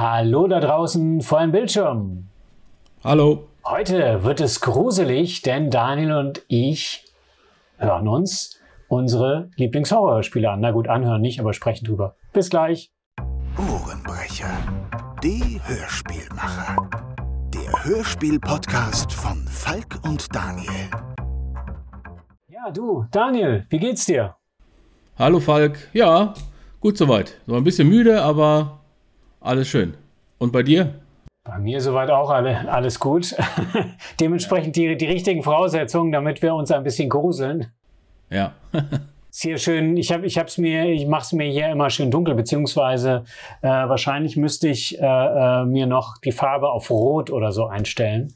Hallo da draußen vor dem Bildschirm. Hallo. Heute wird es gruselig, denn Daniel und ich hören uns unsere Lieblingshorrorspiele an. Na gut, anhören nicht, aber sprechen drüber. Bis gleich. Ohrenbrecher, die Hörspielmacher. Der Hörspiel-Podcast von Falk und Daniel. Ja, du, Daniel, wie geht's dir? Hallo Falk. Ja, gut soweit. So ein bisschen müde, aber alles schön. Und bei dir? Bei mir soweit auch alle, alles gut. Dementsprechend die, die richtigen Voraussetzungen, damit wir uns ein bisschen gruseln. Ja. hier schön, ich habe ich hab's mir, ich mache es mir hier immer schön dunkel, beziehungsweise äh, wahrscheinlich müsste ich äh, äh, mir noch die Farbe auf Rot oder so einstellen,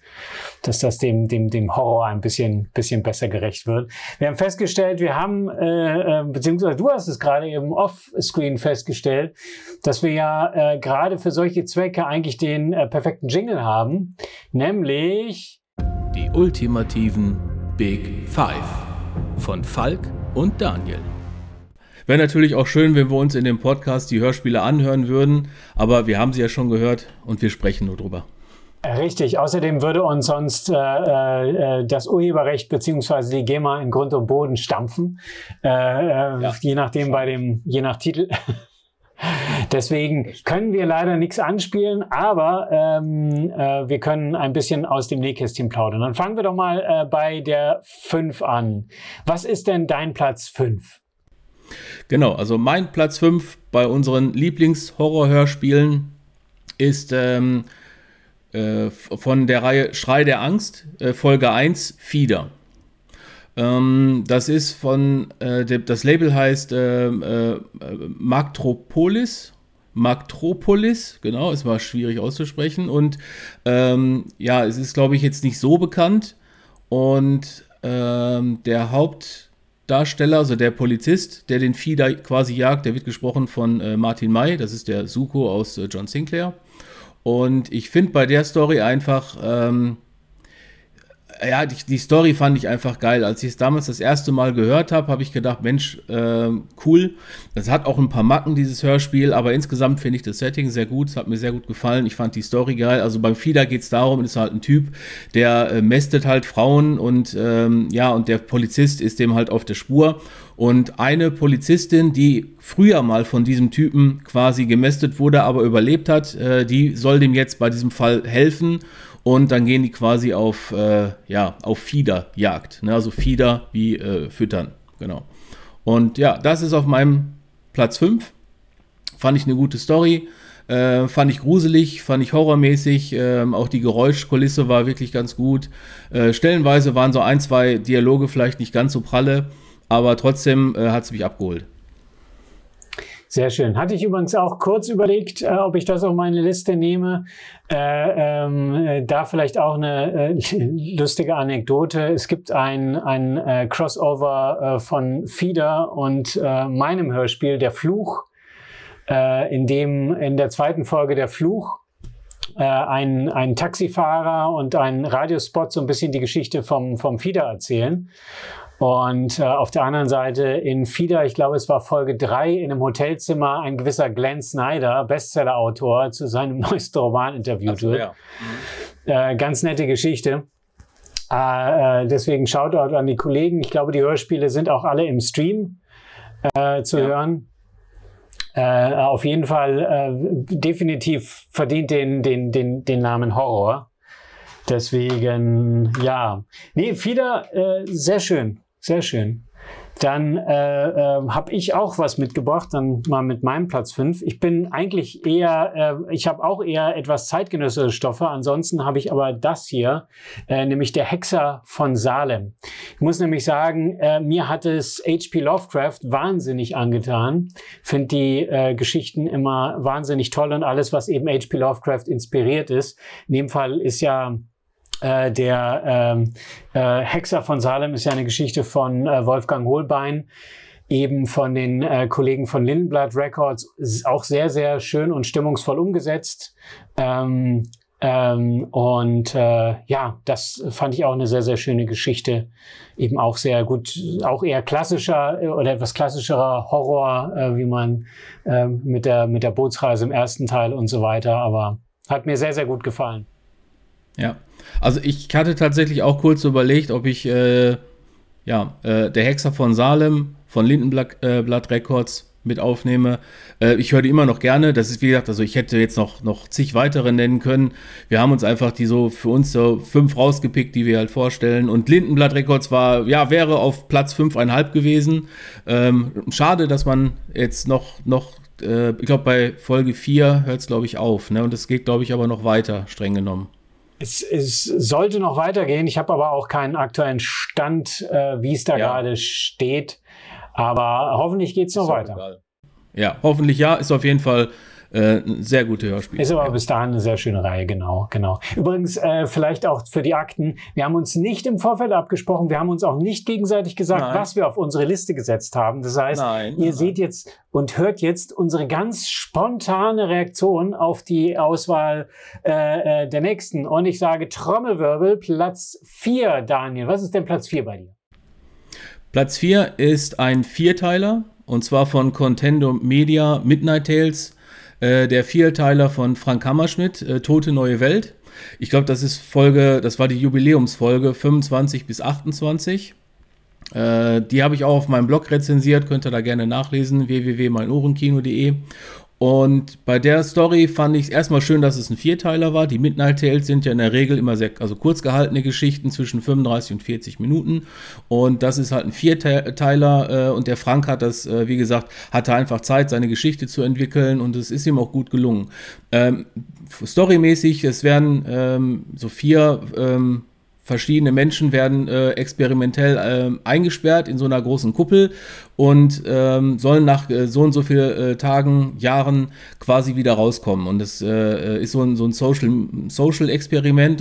dass das dem, dem, dem Horror ein bisschen, bisschen besser gerecht wird. Wir haben festgestellt, wir haben, äh, äh, beziehungsweise du hast es gerade eben off-screen festgestellt, dass wir ja äh, gerade für solche Zwecke eigentlich den äh, perfekten Jingle haben, nämlich die ultimativen Big Five von Falk und Daniel. Wäre natürlich auch schön, wenn wir uns in dem Podcast die Hörspiele anhören würden, aber wir haben sie ja schon gehört und wir sprechen nur drüber. Richtig. Außerdem würde uns sonst äh, äh, das Urheberrecht bzw. die GEMA in Grund und Boden stampfen, äh, äh ja. je nachdem bei dem, je nach Titel. Deswegen können wir leider nichts anspielen, aber ähm, äh, wir können ein bisschen aus dem Nähkästchen plaudern. Dann fangen wir doch mal äh, bei der 5 an. Was ist denn dein Platz 5? Genau, also mein Platz 5 bei unseren Lieblings-Horror-Hörspielen ist ähm, äh, von der Reihe Schrei der Angst, äh, Folge 1, Fieder. Ähm, das ist von, äh, das Label heißt äh, äh, Maktropolis. Maktropolis, genau, es war schwierig auszusprechen. Und ähm, ja, es ist, glaube ich, jetzt nicht so bekannt. Und ähm, der Hauptdarsteller, also der Polizist, der den Vieh da quasi jagt, der wird gesprochen von äh, Martin May, das ist der Suko aus äh, John Sinclair. Und ich finde bei der Story einfach, ähm, ja, die, die, Story fand ich einfach geil. Als ich es damals das erste Mal gehört habe, habe ich gedacht, Mensch, äh, cool. Das hat auch ein paar Macken, dieses Hörspiel, aber insgesamt finde ich das Setting sehr gut. Es hat mir sehr gut gefallen. Ich fand die Story geil. Also beim Fieder geht es darum, ist halt ein Typ, der äh, mästet halt Frauen und ähm, ja, und der Polizist ist dem halt auf der Spur. Und eine Polizistin, die früher mal von diesem Typen quasi gemästet wurde, aber überlebt hat, äh, die soll dem jetzt bei diesem Fall helfen und dann gehen die quasi auf, äh, ja, auf Fiederjagd. Ne? Also Fieder wie äh, füttern, genau. Und ja, das ist auf meinem Platz 5. Fand ich eine gute Story. Äh, fand ich gruselig, fand ich horrormäßig. Ähm, auch die Geräuschkulisse war wirklich ganz gut. Äh, stellenweise waren so ein, zwei Dialoge vielleicht nicht ganz so pralle, aber trotzdem äh, hat es mich abgeholt. Sehr schön. Hatte ich übrigens auch kurz überlegt, äh, ob ich das auf meine Liste nehme. Äh, ähm, äh, da vielleicht auch eine äh, lustige Anekdote. Es gibt ein, ein äh, Crossover äh, von Fieder und meinem Hörspiel Der Fluch, in dem in der zweiten Folge Der Fluch ein, ein Taxifahrer und ein Radiospot so ein bisschen die Geschichte vom, vom Fieder erzählen. Und äh, auf der anderen Seite in FIDA, ich glaube, es war Folge 3, in einem Hotelzimmer ein gewisser Glenn Snyder, Bestseller-Autor, zu seinem neuesten Roman interviewt so, wird. Ja. Mhm. Äh, ganz nette Geschichte. Äh, äh, deswegen Shoutout an die Kollegen. Ich glaube, die Hörspiele sind auch alle im Stream äh, zu ja. hören. Äh, auf jeden Fall definitiv verdient den, den, den, den Namen Horror. Deswegen, ja. Nee, FIDA, sehr schön. Sehr schön. Dann äh, äh, habe ich auch was mitgebracht, dann mal mit meinem Platz 5. Ich bin eigentlich eher, äh, ich habe auch eher etwas zeitgenössische Stoffe. Ansonsten habe ich aber das hier, äh, nämlich der Hexer von Salem. Ich muss nämlich sagen, äh, mir hat es H.P. Lovecraft wahnsinnig angetan. Finde die äh, Geschichten immer wahnsinnig toll und alles, was eben H.P. Lovecraft inspiriert ist. In dem Fall ist ja äh, der ähm, äh, Hexer von Salem ist ja eine Geschichte von äh, Wolfgang Holbein, eben von den äh, Kollegen von Lindenblatt Records. Ist auch sehr, sehr schön und stimmungsvoll umgesetzt. Ähm, Ähm, und äh, ja, das fand ich auch eine sehr, sehr schöne Geschichte. Eben auch sehr gut, auch eher klassischer oder etwas klassischerer Horror, wie man mit, der, mit der Bootsreise im ersten Teil und so weiter. Aber hat mir sehr, sehr gut gefallen. Ja, also ich hatte tatsächlich auch kurz überlegt, ob ich äh, ja, äh, der Hexer von Salem von Lindenblatt äh, Records mit aufnehme. Äh, ich höre die immer noch gerne. Das ist, wie gesagt, also ich hätte jetzt noch, noch zig weitere nennen können. Wir haben uns einfach die so für uns so fünf rausgepickt, die wir halt vorstellen. Und Lindenblatt Records war, ja, wäre auf Platz fünfeinhalb gewesen. Ähm, schade, dass man jetzt noch, noch äh, ich glaube, bei Folge 4 hört es, glaube ich, auf. Ne? Und es geht, glaube ich, aber noch weiter, streng genommen. Es, es, sollte noch weitergehen. Ich habe aber auch keinen aktuellen Stand, äh, wie es da ja. gerade steht. Aber hoffentlich geht es noch weiter. Egal. Ja, hoffentlich ja. Ist auf jeden Fall äh, sehr gute Hörspiele. Ist aber bis dahin eine sehr schöne Reihe, genau, genau. Übrigens, äh, vielleicht auch für die Akten, wir haben uns nicht im Vorfeld abgesprochen, wir haben uns auch nicht gegenseitig gesagt, nein. was wir auf unsere Liste gesetzt haben. Das heißt, nein, ihr nein. seht jetzt und hört jetzt unsere ganz spontane Reaktion auf die Auswahl äh, äh der nächsten. Und ich sage Trommelwirbel, Platz 4, Daniel. Was ist denn Platz 4 bei dir? Platz 4 ist ein Vierteiler und zwar von Contendo Media Midnight Tales, äh, der Vierteiler von Frank Hammerschmidt, äh, Tote Neue Welt. Ich glaube, das ist Folge, das war die Jubiläumsfolge 25 bis 28. Äh, die habe ich auch auf meinem Blog rezensiert, könnt ihr da gerne nachlesen, www.meinohrenkino.de. Und bei der Story fand ich es erstmal schön, dass es ein Vierteiler war. Die Midnight Tales sind ja in der Regel immer sehr also kurz gehaltene Geschichten zwischen 35 und 40 Minuten. Und das ist halt ein Vierteiler. Äh, und der Frank hat das, äh, wie gesagt, hatte einfach Zeit, seine Geschichte zu entwickeln. Und es ist ihm auch gut gelungen. Ähm, storymäßig, es werden ähm, so vier ähm, verschiedene Menschen werden äh, experimentell äh, eingesperrt in so einer großen Kuppel und ähm, sollen nach äh, so und so vielen äh, Tagen, Jahren quasi wieder rauskommen. Und das äh, ist so ein, so ein Social, Social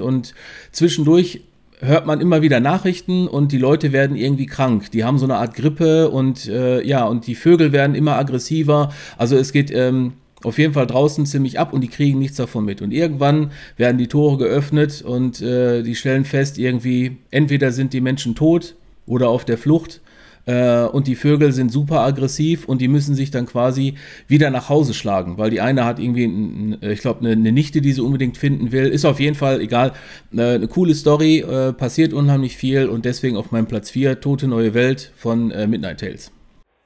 und zwischendurch hört man immer wieder Nachrichten und die Leute werden irgendwie krank. Die haben so eine Art Grippe und äh, ja, und die Vögel werden immer aggressiver. Also es geht ähm, auf jeden Fall draußen ziemlich ab und die kriegen nichts davon mit. Und irgendwann werden die Tore geöffnet und äh, die stellen fest, irgendwie, entweder sind die Menschen tot oder auf der Flucht äh, und die Vögel sind super aggressiv und die müssen sich dann quasi wieder nach Hause schlagen, weil die eine hat irgendwie, ich glaube, eine, eine, Nichte, die sie unbedingt finden will. Ist auf jeden Fall egal. Äh, eine coole Story, äh, passiert unheimlich viel und deswegen auf meinem Platz 4 Tote Neue Welt von Midnight Tales.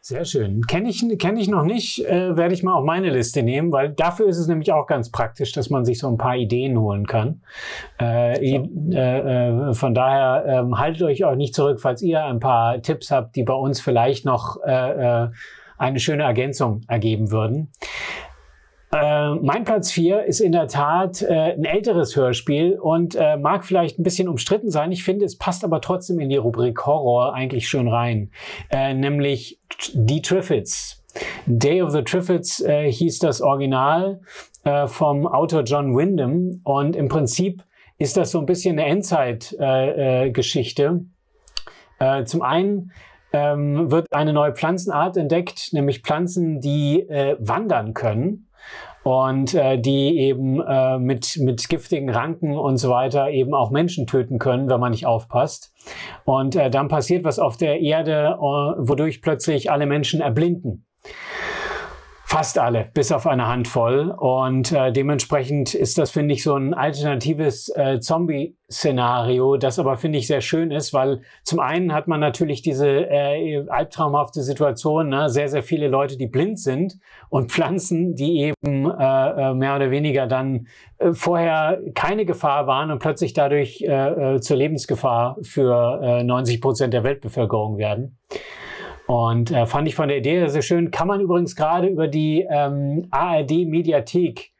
Sehr schön. Kenne ich, kenn ich noch nicht, äh, werde ich mal auf meine Liste nehmen, weil dafür ist es nämlich auch ganz praktisch, dass man sich so ein paar Ideen holen kann. Äh, ja. äh, von daher ähm, haltet euch auch nicht zurück, falls ihr ein paar Tipps habt, die bei uns vielleicht noch äh, äh, eine schöne Ergänzung ergeben würden. Äh, mein Platz 4 ist in der Tat äh, ein älteres Hörspiel und äh, mag vielleicht ein bisschen umstritten sein. Ich finde, es passt aber trotzdem in die Rubrik Horror eigentlich schön rein. Äh, nämlich Die Triffids. Day of the Triffids äh, hieß das Original äh, vom Autor John Wyndham und im Prinzip ist das so ein bisschen eine Endzeitgeschichte. zum einen ähm, wird eine neue Pflanzenart entdeckt, nämlich Pflanzen, die äh, wandern können und äh, die eben äh, mit, mit giftigen Ranken und so weiter eben auch Menschen töten können, wenn man nicht aufpasst. Und äh, dann passiert was auf der Erde, äh, wodurch plötzlich alle Menschen erblinden. Fast alle, bis auf eine Handvoll. Und äh, dementsprechend ist das, finde ich, so ein alternatives äh, Zombie-Szenario, das aber, finde ich, sehr schön ist, weil zum einen hat man natürlich diese äh, albtraumhafte Situation, ne? sehr, sehr viele Leute, die blind sind und Pflanzen, die eben äh, äh mehr oder weniger dann äh, vorher keine Gefahr waren und plötzlich dadurch äh, äh, zur Lebensgefahr für äh, 90 Prozent der Weltbevölkerung werden. Und äh, fand ich von der Idee sehr schön. Kann man übrigens gerade über die ähm, ARD-Mediathek,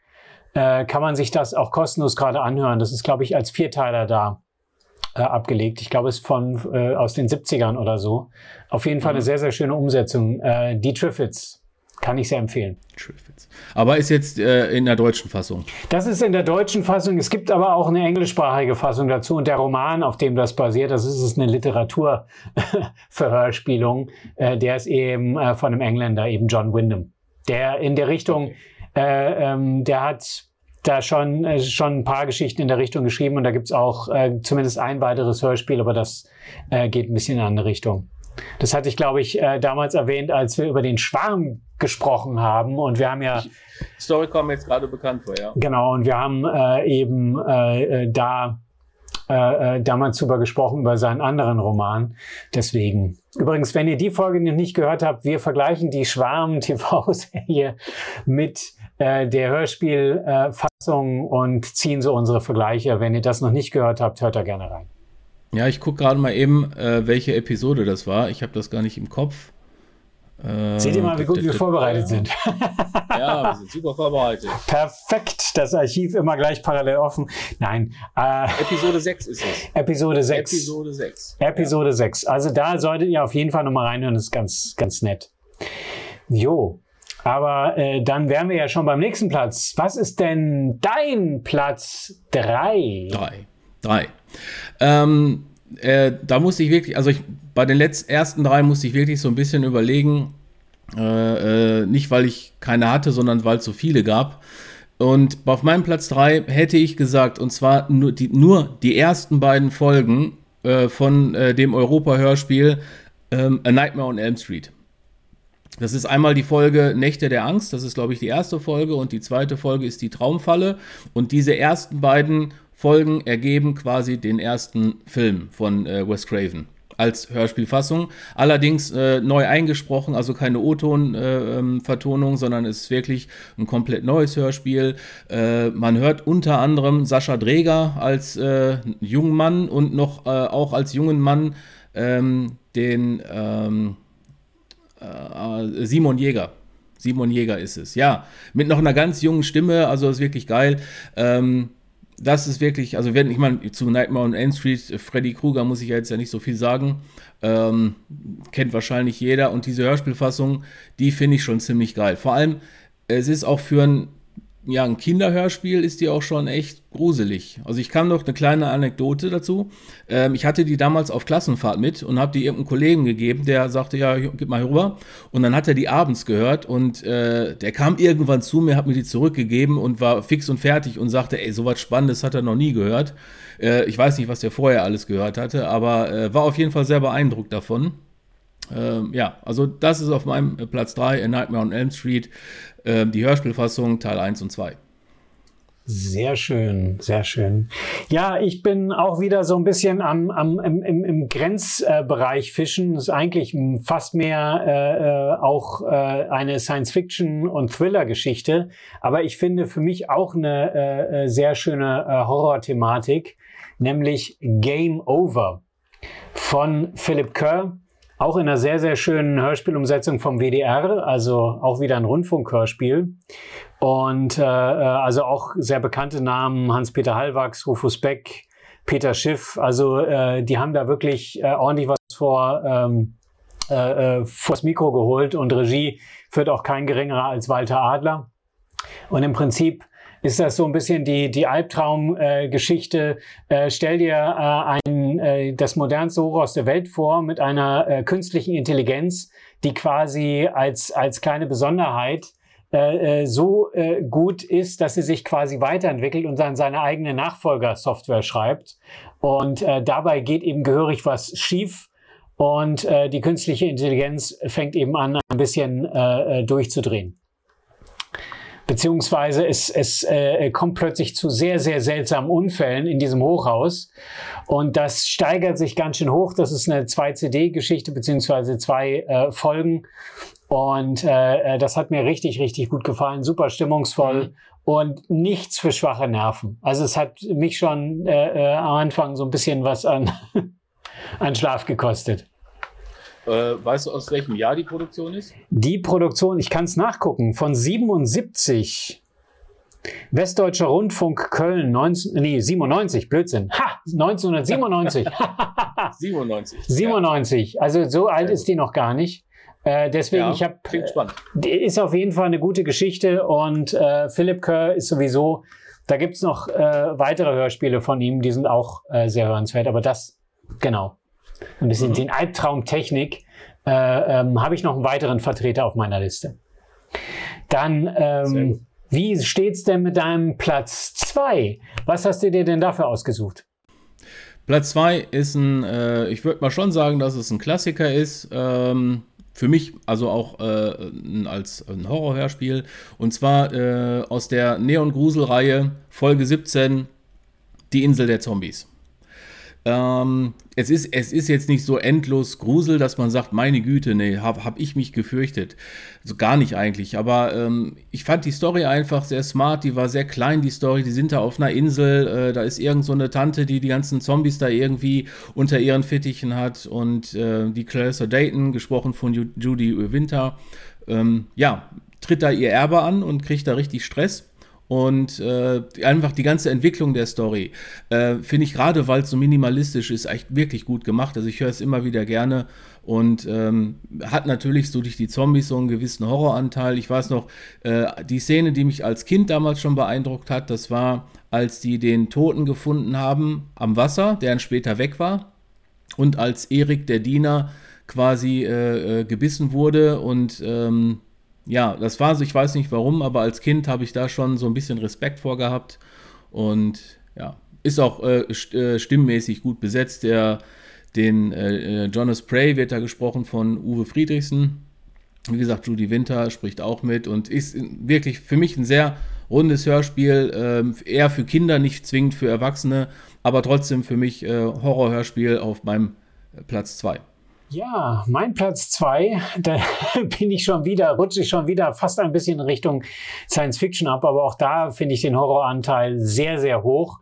äh, kann man sich das auch kostenlos gerade anhören. Das ist, glaube ich, als Vierteiler da äh, abgelegt. Ich glaube, es ist von äh, aus den 70ern oder so. Auf jeden Fall mhm. eine sehr, sehr schöne Umsetzung. Äh, die Triffids kann ich sehr empfehlen. Aber ist jetzt äh, in der deutschen Fassung. Das ist in der deutschen Fassung. Es gibt aber auch eine englischsprachige Fassung dazu. Und der Roman, auf dem das basiert, das ist eine Literaturverhörspielung. Äh, der ist eben äh, von einem Engländer, eben John Wyndham. Der in der Richtung, äh, ähm, der hat da schon, äh, schon ein paar Geschichten in der Richtung geschrieben und da gibt's auch äh, zumindest ein weiteres Hörspiel, aber das geht ein bisschen in eine andere Richtung. Das hatte ich, glaube ich, äh, damals erwähnt, als wir über den Schwarm gesprochen haben. Und wir haben ja. Story kommt jetzt gerade bekannt vor, ja. Genau, und wir haben äh, eben äh, äh da äh, äh, damals drüber gesprochen, über seinen anderen Roman. Deswegen. Übrigens, wenn ihr die Folge noch nicht gehört habt, wir vergleichen die Schwarm-TV-Serie mit äh, der Hörspielfassung und ziehen so unsere Vergleiche. Wenn ihr das noch nicht gehört habt, hört da gerne rein. Ja, ich gucke gerade mal eben, äh, welche Episode das war. Ich habe das gar nicht im Kopf. Äh, Seht ihr mal, wie gut wir vorbereitet sind. ja, wir sind super vorbereitet. Perfekt, das Archiv immer gleich parallel offen. Nein. Äh, Episode 6 ist es. Episode 6. Episode 6. Episode ja. 6. Also da solltet ihr auf jeden Fall nochmal reinhören, das ist ganz, ganz nett. Jo, aber äh, dann wären wir ja schon beim nächsten Platz. Was ist denn dein Platz 3? 3. 3. Ähm, äh, da musste ich wirklich, also ich, bei den letzten, ersten drei musste ich wirklich so ein bisschen überlegen, äh, äh, nicht weil ich keine hatte, sondern weil es so viele gab. Und auf meinem Platz 3 hätte ich gesagt, und zwar nur die, nur die ersten beiden Folgen äh, von äh, dem Europa-Hörspiel ähm, A Nightmare on Elm Street. Das ist einmal die Folge Nächte der Angst, das ist, glaube ich, die erste Folge, und die zweite Folge ist die Traumfalle. Und diese ersten beiden Folgen ergeben quasi den ersten Film von äh, Wes Craven als Hörspielfassung. Allerdings äh, neu eingesprochen, also keine O-Ton-Vertonung, äh, sondern es ist wirklich ein komplett neues Hörspiel. Äh, man hört unter anderem Sascha Dreger als äh, jungen Mann und noch äh, auch als jungen Mann ähm, den ähm, äh, Simon Jäger. Simon Jäger ist es, ja. Mit noch einer ganz jungen Stimme, also ist wirklich geil. Ähm, das ist wirklich, also wenn ich meine, zu Nightmare on Elm Street, äh, Freddy Krueger muss ich jetzt ja nicht so viel sagen. Ähm, kennt wahrscheinlich jeder. Und diese Hörspielfassung, die finde ich schon ziemlich geil. Vor allem, es ist auch für ein ja, ein Kinderhörspiel ist die auch schon echt gruselig. Also ich kann noch eine kleine Anekdote dazu. Ähm, ich hatte die damals auf Klassenfahrt mit und habe die irgendeinem Kollegen gegeben, der sagte, ja, gib mal rüber. Und dann hat er die abends gehört und äh, der kam irgendwann zu mir, hat mir die zurückgegeben und war fix und fertig und sagte, ey, sowas Spannendes hat er noch nie gehört. Äh, ich weiß nicht, was der vorher alles gehört hatte, aber äh, war auf jeden Fall sehr beeindruckt davon. Ähm, ja, also das ist auf meinem Platz 3, A Nightmare on Elm Street. Ähm, die Hörspielfassung Teil 1 und 2. Sehr schön, sehr schön. Ja, ich bin auch wieder so ein bisschen am, am, im, im, im Grenzbereich fischen. Das ist eigentlich fast mehr äh, äh, auch äh, eine Science-Fiction- und Thriller-Geschichte. Aber ich finde für mich auch eine äh, äh sehr schöne äh, Horror-Thematik, nämlich Game Over von Philip Kerr auch in einer sehr, sehr schönen Hörspielumsetzung vom WDR, also auch wieder ein Rundfunkhörspiel. Und äh, äh, also auch sehr bekannte Namen, Hans-Peter Hallwachs, Rufus Beck, Peter Schiff. Also äh, die haben da wirklich äh, ordentlich was vor, ähm, äh, äh, vors Mikro geholt und Regie führt auch kein geringerer als Walter Adler. Und im Prinzip ist das so ein bisschen die, die Albtraumgeschichte. Äh, äh, stell dir äh, ein, äh, das modernste Hochhaus der Welt vor mit einer äh, künstlichen Intelligenz, die quasi als, als kleine Besonderheit äh, äh so äh, gut ist, dass sie sich quasi weiterentwickelt und dann seine eigene Nachfolgersoftware schreibt. Und äh, dabei geht eben gehörig was schief. Und äh, die künstliche Intelligenz fängt eben an, ein bisschen äh, durchzudrehen. Beziehungsweise es, es äh, kommt plötzlich zu sehr, sehr seltsamen Unfällen in diesem Hochhaus. Und das steigert sich ganz schön hoch. Das ist eine 2-CD-Geschichte, beziehungsweise zwei äh, Folgen. Und äh, äh, das hat mir richtig, richtig gut gefallen. Super stimmungsvoll. Mhm. Und nichts für schwache Nerven. Also es hat mich schon äh, äh, am Anfang so ein bisschen was an, an Schlaf gekostet. Äh, weißt du, aus welchem Jahr die Produktion ist? Die Produktion, ich kann es nachgucken, von 77. Westdeutscher Rundfunk Köln, 19, nee, 97, Blödsinn. Ha, 1997. 97. 97. Ja. Also so alt ist die noch gar nicht. Äh, deswegen, ja, ich habe. Klingt spannend. Ist auf jeden Fall eine gute Geschichte und äh, Philipp Kerr ist sowieso. Da gibt's noch äh, weitere Hörspiele von ihm, die sind auch äh, sehr hörenswert, aber das, genau ein bisschen mhm. den Albtraumtechnik, äh, ähm, habe ich noch einen weiteren Vertreter auf meiner Liste. Dann ähm, Wie steht's denn mit deinem Platz 2? Was hast du dir denn dafür ausgesucht? Platz 2 ist ein, äh, ich würde mal schon sagen, dass es ein Klassiker ist. Ähm, für mich also auch äh, als ein Horrorhörspiel. Und zwar äh, aus der Neon-Grusel-Reihe Folge 17, Die Insel der Zombies. Ähm, es, ist, es ist jetzt nicht so endlos Grusel, dass man sagt, meine Güte, nee, habe hab ich mich gefürchtet. Also gar nicht eigentlich. Aber ähm, ich fand die Story einfach sehr smart. Die war sehr klein, die Story. Die sind da auf einer Insel. Äh, da ist irgend so eine Tante, die die ganzen Zombies da irgendwie unter ihren Fittichen hat. Und äh, die Clarissa Dayton, gesprochen von Ju Judy Winter, ähm, ja, tritt da ihr Erbe an und kriegt da richtig Stress. Und äh, einfach die ganze Entwicklung der Story äh, finde ich gerade, weil es so minimalistisch ist, echt wirklich gut gemacht. Also ich höre es immer wieder gerne und ähm, hat natürlich so durch die Zombies so einen gewissen Horroranteil. Ich weiß noch, äh, die Szene, die mich als Kind damals schon beeindruckt hat, das war, als die den Toten gefunden haben am Wasser, der dann später weg war. Und als Erik, der Diener, quasi äh, äh, gebissen wurde und ähm, ja, das war so, ich weiß nicht warum, aber als Kind habe ich da schon so ein bisschen Respekt vor gehabt und ja, ist auch äh, äh, stimmmäßig gut besetzt. Der, den äh, äh, Jonas Prey wird da gesprochen von Uwe Friedrichsen. Wie gesagt, Judy Winter spricht auch mit und ist wirklich für mich ein sehr rundes Hörspiel, äh, eher für Kinder, nicht zwingend für Erwachsene, aber trotzdem für mich äh, Horrorhörspiel auf meinem Platz 2. Ja, mein Platz zwei, da bin ich schon wieder, rutsche ich schon wieder fast ein bisschen in Richtung Science Fiction ab, aber auch da finde ich den Horroranteil sehr, sehr hoch.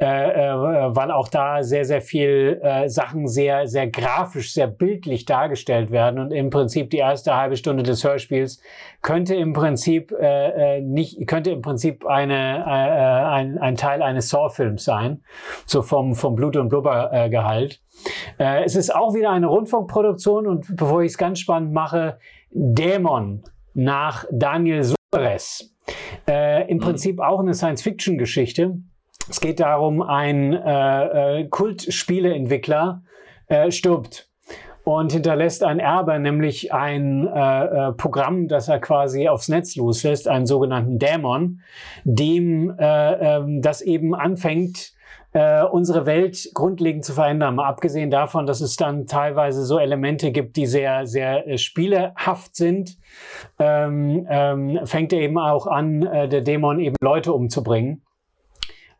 Äh, äh, weil auch da sehr, sehr viel äh, Sachen sehr, sehr grafisch, sehr bildlich dargestellt werden. Und im Prinzip die erste halbe Stunde des Hörspiels könnte im Prinzip äh, äh nicht, könnte im Prinzip eine, äh, ein, ein Teil eines Saw-Films sein, so vom, vom Blut- und Blubbergehalt. Äh, es ist auch wieder eine Rundfunkproduktion und bevor ich es ganz spannend mache, Dämon nach Daniel Suarez. Äh, Im mhm. Prinzip auch eine Science-Fiction-Geschichte. Es geht darum, ein äh, äh, Kultspieleentwickler äh, stirbt und hinterlässt ein Erbe, nämlich ein äh, äh, Programm, das er quasi aufs Netz loslässt, einen sogenannten Dämon, dem äh, äh, das eben anfängt, äh, unsere Welt grundlegend zu verändern. Mal abgesehen davon, dass es dann teilweise so Elemente gibt, die sehr, sehr äh, spielehaft sind, ähm, ähm, fängt er eben auch an, äh, der Dämon eben Leute umzubringen.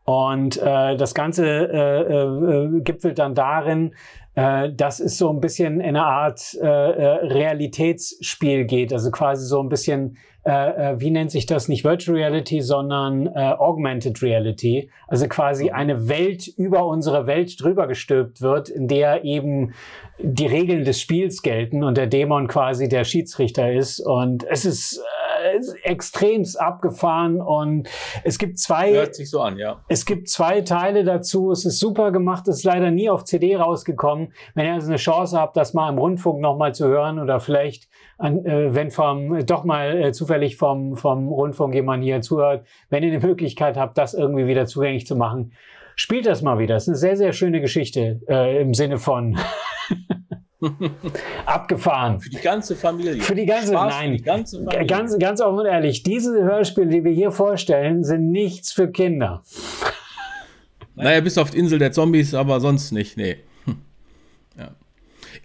Und äh, das Ganze äh, äh, gipfelt dann darin, äh, dass es so ein bisschen in eine Art äh, äh, Realitätsspiel geht. Also quasi so ein bisschen, äh, äh, wie nennt sich das? Nicht Virtual Reality, sondern äh, Augmented Reality. Also quasi mhm. eine Welt über unsere Welt drüber gestülpt wird, in der eben die Regeln des Spiels gelten und der Dämon quasi der Schiedsrichter ist. Und es ist äh, extremst abgefahren und es gibt zwei. Hört sich so an, ja. Es gibt zwei Teile dazu. Es ist super gemacht. Es ist leider nie auf CD rausgekommen. Wenn ihr also eine Chance habt, das mal im Rundfunk nochmal zu hören oder vielleicht, an, äh, wenn vom doch mal äh, zufällig vom vom Rundfunk jemand hier zuhört, wenn ihr eine Möglichkeit habt, das irgendwie wieder zugänglich zu machen, spielt das mal wieder. Das ist eine sehr sehr schöne Geschichte äh, im Sinne von Abgefahren. Für die ganze Familie. Für die ganze, Spaß nein, die ganze Familie. Ganz, ganz offen und ehrlich, diese Hörspiele, die wir hier vorstellen, sind nichts für Kinder. Naja, bis auf die Insel der Zombies, aber sonst nicht, nee. Ja.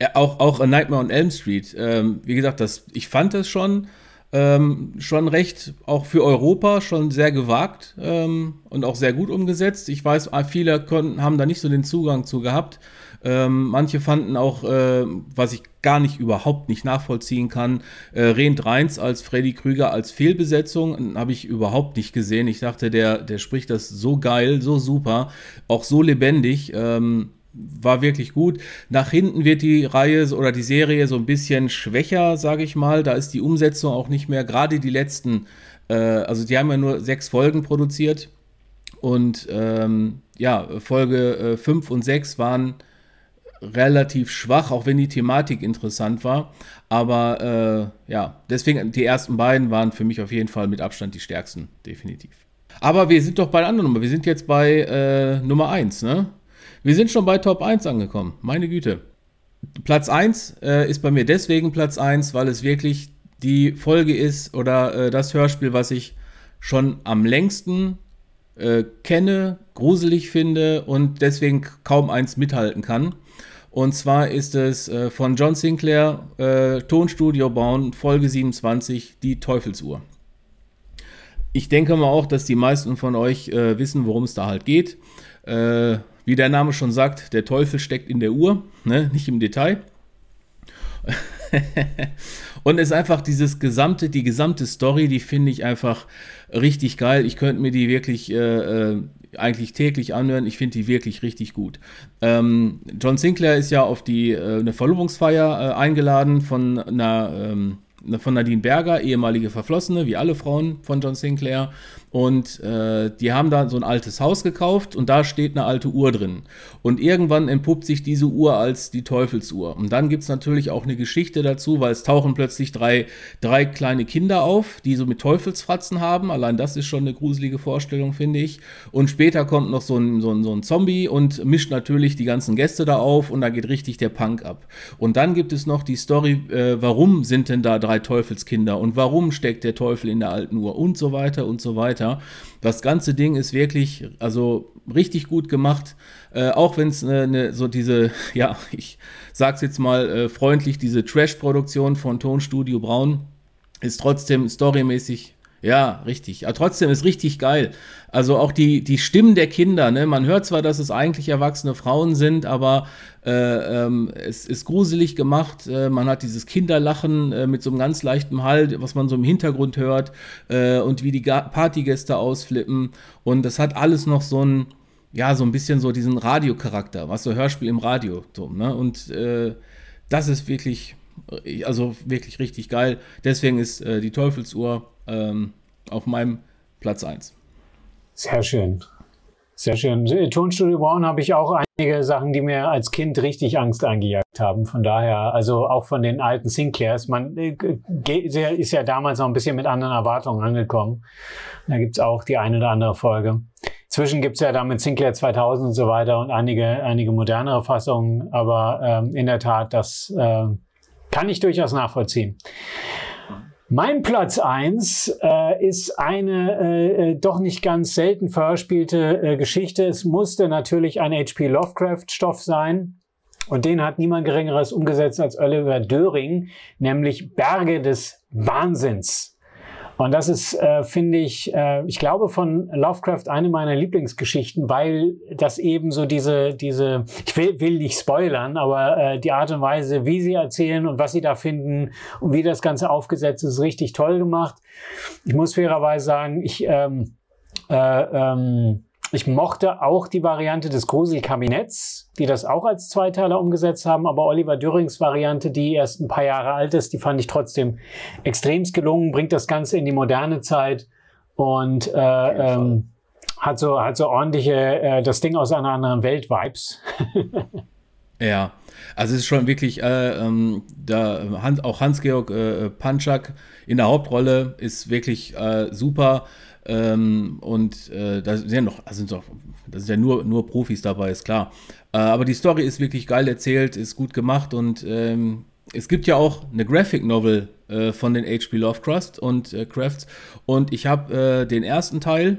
ja auch, auch A Nightmare on Elm Street. Ähm, wie gesagt, das, ich fand das schon, ähm, schon recht, auch für Europa, schon sehr gewagt ähm, und auch sehr gut umgesetzt. Ich weiß, viele konnten, haben da nicht so den Zugang zu gehabt. Ähm, manche fanden auch, äh, was ich gar nicht überhaupt nicht nachvollziehen kann, äh, Rent Reins als Freddy Krüger als Fehlbesetzung habe ich überhaupt nicht gesehen. Ich dachte, der, der spricht das so geil, so super, auch so lebendig. Ähm, war wirklich gut. Nach hinten wird die Reihe oder die Serie so ein bisschen schwächer, sage ich mal. Da ist die Umsetzung auch nicht mehr, gerade die letzten, äh, also die haben ja nur sechs Folgen produziert. Und ähm, ja, Folge 5 äh, und 6 waren relativ schwach, auch wenn die Thematik interessant war. Aber äh, ja, deswegen die ersten beiden waren für mich auf jeden Fall mit Abstand die stärksten, definitiv. Aber wir sind doch bei der anderen Nummer. Wir sind jetzt bei äh, Nummer 1, ne? Wir sind schon bei Top 1 angekommen. Meine Güte. Platz 1 äh, ist bei mir deswegen Platz 1, weil es wirklich die Folge ist oder äh, das Hörspiel, was ich schon am längsten äh, kenne, gruselig finde und deswegen kaum eins mithalten kann. Und zwar ist es äh, von John Sinclair, äh, Tonstudio bauen, Folge 27, die Teufelsuhr. Ich denke mal auch, dass die meisten von euch äh, wissen, worum es da halt geht. Äh, wie der Name schon sagt, der Teufel steckt in der Uhr, ne? nicht im Detail. und es ist einfach dieses gesamte, die gesamte Story, die finde ich einfach richtig geil. Ich könnte mir die wirklich äh, äh, eigentlich täglich anhören. Ich finde die wirklich richtig gut. Ähm, John Sinclair ist ja auf die äh, eine Verlobungsfeier äh, eingeladen von einer ähm, von Nadine Berger, ehemalige Verflossene, wie alle Frauen von John Sinclair. Und äh, die haben da so ein altes Haus gekauft und da steht eine alte Uhr drin. Und irgendwann entpuppt sich diese Uhr als die Teufelsuhr. Und dann gibt es natürlich auch eine Geschichte dazu, weil es tauchen plötzlich drei, drei kleine Kinder auf, die so mit Teufelsfratzen haben. Allein das ist schon eine gruselige Vorstellung, finde ich. Und später kommt noch so ein, so, ein, so ein Zombie und mischt natürlich die ganzen Gäste da auf und da geht richtig der Punk ab. Und dann gibt es noch die Story, äh, warum sind denn da drei Teufelskinder und warum steckt der Teufel in der alten Uhr und so weiter und so weiter weiter. Das ganze Ding ist wirklich, also richtig gut gemacht, äh, auch wenn es äh, ne, so diese, ja, ich sag's jetzt mal äh, freundlich, diese Trash-Produktion von Tonstudio Braun ist trotzdem storymäßig ja, richtig. Aber trotzdem ist richtig geil. Also auch die, die Stimmen der Kinder, ne? Man hört zwar, dass es eigentlich erwachsene Frauen sind, aber äh, ähm, es ist gruselig gemacht. Äh, man hat dieses Kinderlachen äh, mit so einem ganz leichten Hall, was man so im Hintergrund hört äh, und wie die Partygäste ausflippen. Und das hat alles noch so ein, ja, so ein bisschen so diesen Radiocharakter, was so Hörspiel im Radio. So, ne? Und äh, das ist wirklich, also wirklich richtig geil. Deswegen ist die Teufelsuhr ähm, auf meinem Platz 1. Sehr schön. Sehr schön. Tonstudio Brown habe ich auch einige Sachen, die mir als Kind richtig Angst eingejagt haben. Von daher, also auch von den alten Sinclairs. Man äh, ist ja damals noch ein bisschen mit anderen Erwartungen angekommen. Da gibt es auch die eine oder andere Folge. Zwischen gibt es ja damit Sinclair 2000 und so weiter und einige, einige modernere Fassungen. Aber ähm, in der Tat, das äh, kann ich durchaus nachvollziehen. Mein Platz eins äh, ist eine äh, äh, doch nicht ganz selten verspielte äh, Geschichte. Es musste natürlich ein H.P. Lovecraft-Stoff sein. Und den hat niemand Geringeres umgesetzt als Oliver Döring, nämlich Berge des Wahnsinns. Und das ist, äh, finde ich, äh, ich glaube von Lovecraft eine meiner Lieblingsgeschichten, weil das eben so diese, diese, ich will, will nicht spoilern, aber äh, die Art und Weise, wie sie erzählen und was sie da finden und wie das Ganze aufgesetzt ist, richtig toll gemacht. Ich muss fairerweise sagen, ich, ähm, äh, ähm, ich mochte auch die Variante des Gruselkabinetts, die das auch als Zweiteiler umgesetzt haben, aber Oliver Dürrings Variante, die erst ein paar Jahre alt ist, die fand ich trotzdem extremst gelungen, bringt das Ganze in die moderne Zeit und äh, ähm, hat so hat so ordentliche äh, das Ding aus einer anderen Welt Vibes. ja, also es ist schon wirklich äh, ähm, da Hans, auch Hans-Georg äh, Panczak in der Hauptrolle ist wirklich äh, super. Ähm, und äh, da sind ja noch, also sind doch, da sind ja nur, nur Profis dabei, ist klar. Äh, aber die Story ist wirklich geil erzählt, ist gut gemacht und ähm, es gibt ja auch eine Graphic Novel äh, von den H.P. Lovecraft und äh, Crafts. Und ich habe äh, den ersten Teil,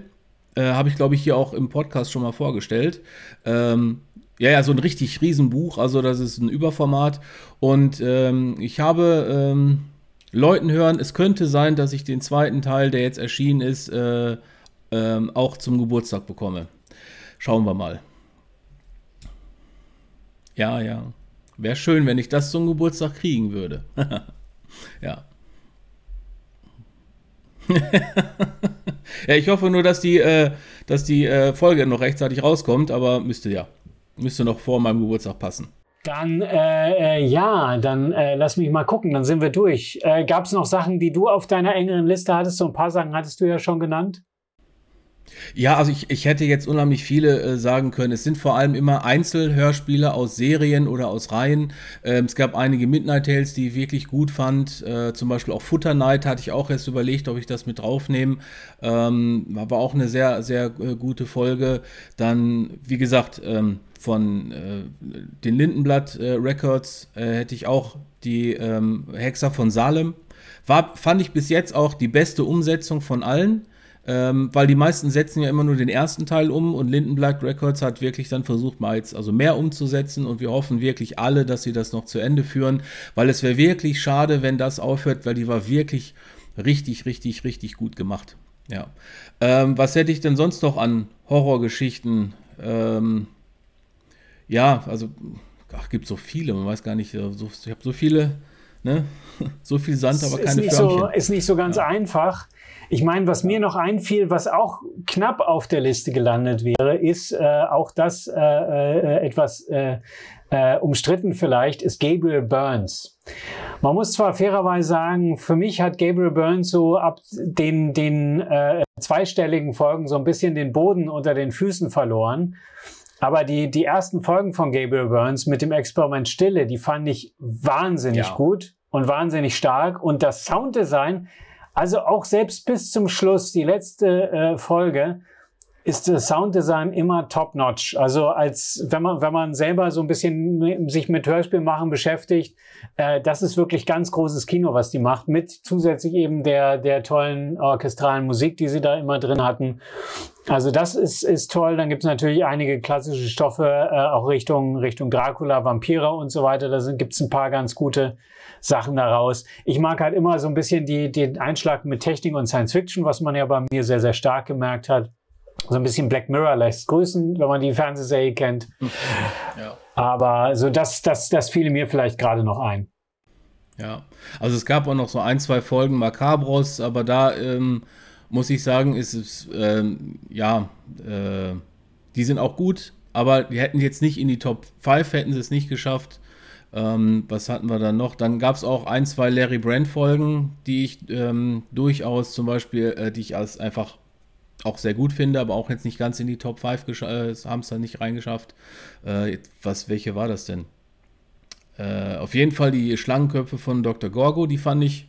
äh, habe ich glaube ich hier auch im Podcast schon mal vorgestellt. Ähm, ja, ja, so ein richtig Riesenbuch, also das ist ein Überformat. Und ähm, ich habe ähm, Leuten hören, es könnte sein, dass ich den zweiten Teil, der jetzt erschienen ist, äh, ähm, auch zum Geburtstag bekomme. Schauen wir mal. Ja, ja. Wäre schön, wenn ich das zum Geburtstag kriegen würde. ja. ja, ich hoffe nur, dass die, äh, dass die äh, Folge noch rechtzeitig rauskommt, aber müsste ja. Müsste noch vor meinem Geburtstag passen. Dann äh, äh, ja, dann äh, lass mich mal gucken, dann sind wir durch. Äh, Gab es noch Sachen, die du auf deiner engeren Liste hattest? So ein paar Sachen hattest du ja schon genannt. Ja, also ich, ich hätte jetzt unheimlich viele äh, sagen können. Es sind vor allem immer Einzelhörspiele aus Serien oder aus Reihen. Ähm, es gab einige Midnight Tales, die ich wirklich gut fand. Äh, zum Beispiel auch Futter Night hatte ich auch erst überlegt, ob ich das mit draufnehme. Ähm, war auch eine sehr, sehr äh, gute Folge. Dann, wie gesagt, ähm, von äh, den Lindenblatt äh, Records äh, hätte ich auch die ähm, Hexer von Salem. War, fand ich bis jetzt auch die beste Umsetzung von allen. ähm, weil die meisten setzen ja immer nur den ersten Teil um und Lindenblatt Records hat wirklich dann versucht, mal jetzt also mehr umzusetzen und wir hoffen wirklich alle, dass sie das noch zu Ende führen, weil es wäre wirklich schade, wenn das aufhört, weil die war wirklich richtig, richtig, richtig gut gemacht. Ja. Ähm, was hätte ich denn sonst noch an Horrorgeschichten? Ähm, ja, also, ach, gibt so viele, man weiß gar nicht, so, ich habe so viele, ne? so viel Sand, aber keine ist Förmchen. So, ist nicht so ganz ja. einfach. Ich meine, was mir noch einfiel, was auch knapp auf der Liste gelandet wäre, ist äh, auch das äh, äh, etwas äh, äh, umstritten vielleicht, ist Gabriel Burns. Man muss zwar fairerweise sagen, für mich hat Gabriel Burns so ab den, den äh, zweistelligen Folgen so ein bisschen den Boden unter den Füßen verloren. Aber die, die ersten Folgen von Gabriel Burns mit dem Experiment Stille, die fand ich wahnsinnig ja. gut und wahnsinnig stark. Und das Sounddesign also auch selbst bis zum Schluss, die letzte äh, Folge, ist das Sounddesign immer top-notch. Also als wenn man, wenn man selber so ein bisschen sich mit Hörspielmachen beschäftigt, äh, das ist wirklich ganz großes Kino, was die macht, mit zusätzlich eben der, der tollen orchestralen Musik, die sie da immer drin hatten. Also das ist, ist toll. Dann gibt es natürlich einige klassische Stoffe, äh, auch Richtung, Richtung Dracula, Vampire und so weiter. Da gibt es ein paar ganz gute Sachen daraus. Ich mag halt immer so ein bisschen die, den Einschlag mit Technik und Science Fiction, was man ja bei mir sehr, sehr stark gemerkt hat. So ein bisschen Black Mirror lässt grüßen, wenn man die Fernsehserie kennt. Ja. Aber so das, das, das fiel mir vielleicht gerade noch ein. Ja, also es gab auch noch so ein, zwei Folgen Macabros, aber da ähm, muss ich sagen, ist es, ähm, ja, äh, die sind auch gut, aber die hätten jetzt nicht in die Top 5, hätten sie es nicht geschafft. Ähm, was hatten wir dann noch? Dann gab es auch ein, zwei Larry Brand-Folgen, die ich ähm, durchaus zum Beispiel, äh, die ich als einfach auch sehr gut finde, aber auch jetzt nicht ganz in die Top 5 äh, haben es dann nicht reingeschafft. Äh, was, welche war das denn? Äh, auf jeden Fall die Schlangenköpfe von Dr. Gorgo, die fand ich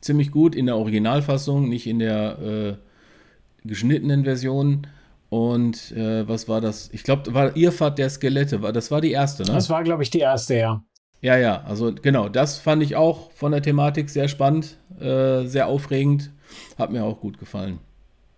ziemlich gut in der Originalfassung, nicht in der äh, geschnittenen Version. Und äh, was war das? Ich glaube, war Irrfahrt der Skelette. Das war die erste, ne? Das war, glaube ich, die erste, ja. Ja, ja, also genau, das fand ich auch von der Thematik sehr spannend, äh, sehr aufregend, hat mir auch gut gefallen.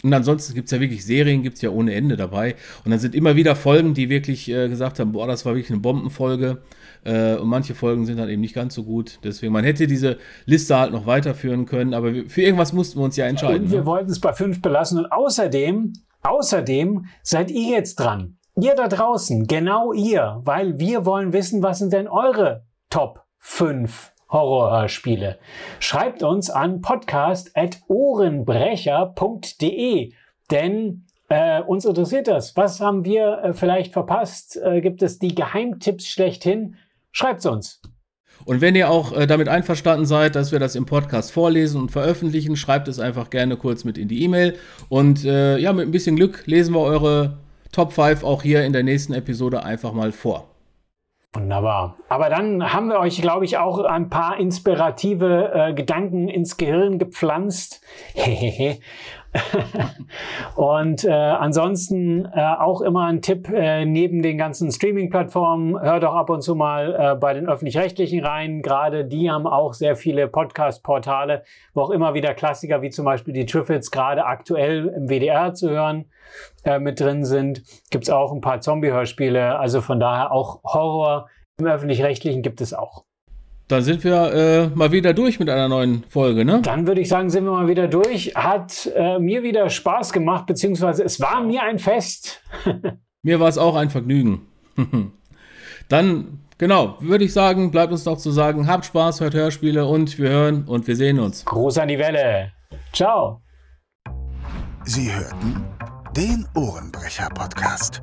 Und ansonsten gibt es ja wirklich Serien, gibt es ja ohne Ende dabei. Und dann sind immer wieder Folgen, die wirklich äh, gesagt haben, boah, das war wirklich eine Bombenfolge. Äh, und manche Folgen sind dann eben nicht ganz so gut. Deswegen, man hätte diese Liste halt noch weiterführen können, aber für irgendwas mussten wir uns ja entscheiden. Und wir ne? wollten es bei fünf belassen. Und außerdem, außerdem seid ihr jetzt dran. Ihr da draußen, genau ihr, weil wir wollen wissen, was sind denn eure Top 5 Horrorspiele. Schreibt uns an podcast.ohrenbrecher.de, denn äh, uns interessiert das. Was haben wir äh, vielleicht verpasst? Äh, gibt es die Geheimtipps schlechthin? Schreibt's uns. Und wenn ihr auch äh, damit einverstanden seid, dass wir das im Podcast vorlesen und veröffentlichen, schreibt es einfach gerne kurz mit in die E-Mail. Und äh, ja, mit ein bisschen Glück lesen wir eure Top 5 auch hier in der nächsten Episode einfach mal vor. Wunderbar. Aber dann haben wir euch, glaube ich, auch ein paar inspirative äh, Gedanken ins Gehirn gepflanzt. und äh, ansonsten äh, auch immer ein Tipp äh, neben den ganzen Streaming-Plattformen, hört doch ab und zu mal äh, bei den öffentlich-rechtlichen rein. Gerade die haben auch sehr viele Podcast-Portale, wo auch immer wieder Klassiker wie zum Beispiel die Triffids gerade aktuell im WDR zu hören äh, mit drin sind. Gibt es auch ein paar Zombie-Hörspiele. Also von daher auch Horror im öffentlich-rechtlichen gibt es auch. Dann sind wir äh, mal wieder durch mit einer neuen Folge, ne? Dann würde ich sagen, sind wir mal wieder durch. Hat äh, mir wieder Spaß gemacht, beziehungsweise es war mir ein Fest. mir war es auch ein Vergnügen. Dann, genau, würde ich sagen, bleibt uns noch zu sagen, habt Spaß, hört Hörspiele und wir hören und wir sehen uns. Gruß an die Welle. Ciao. Sie hörten den Ohrenbrecher-Podcast.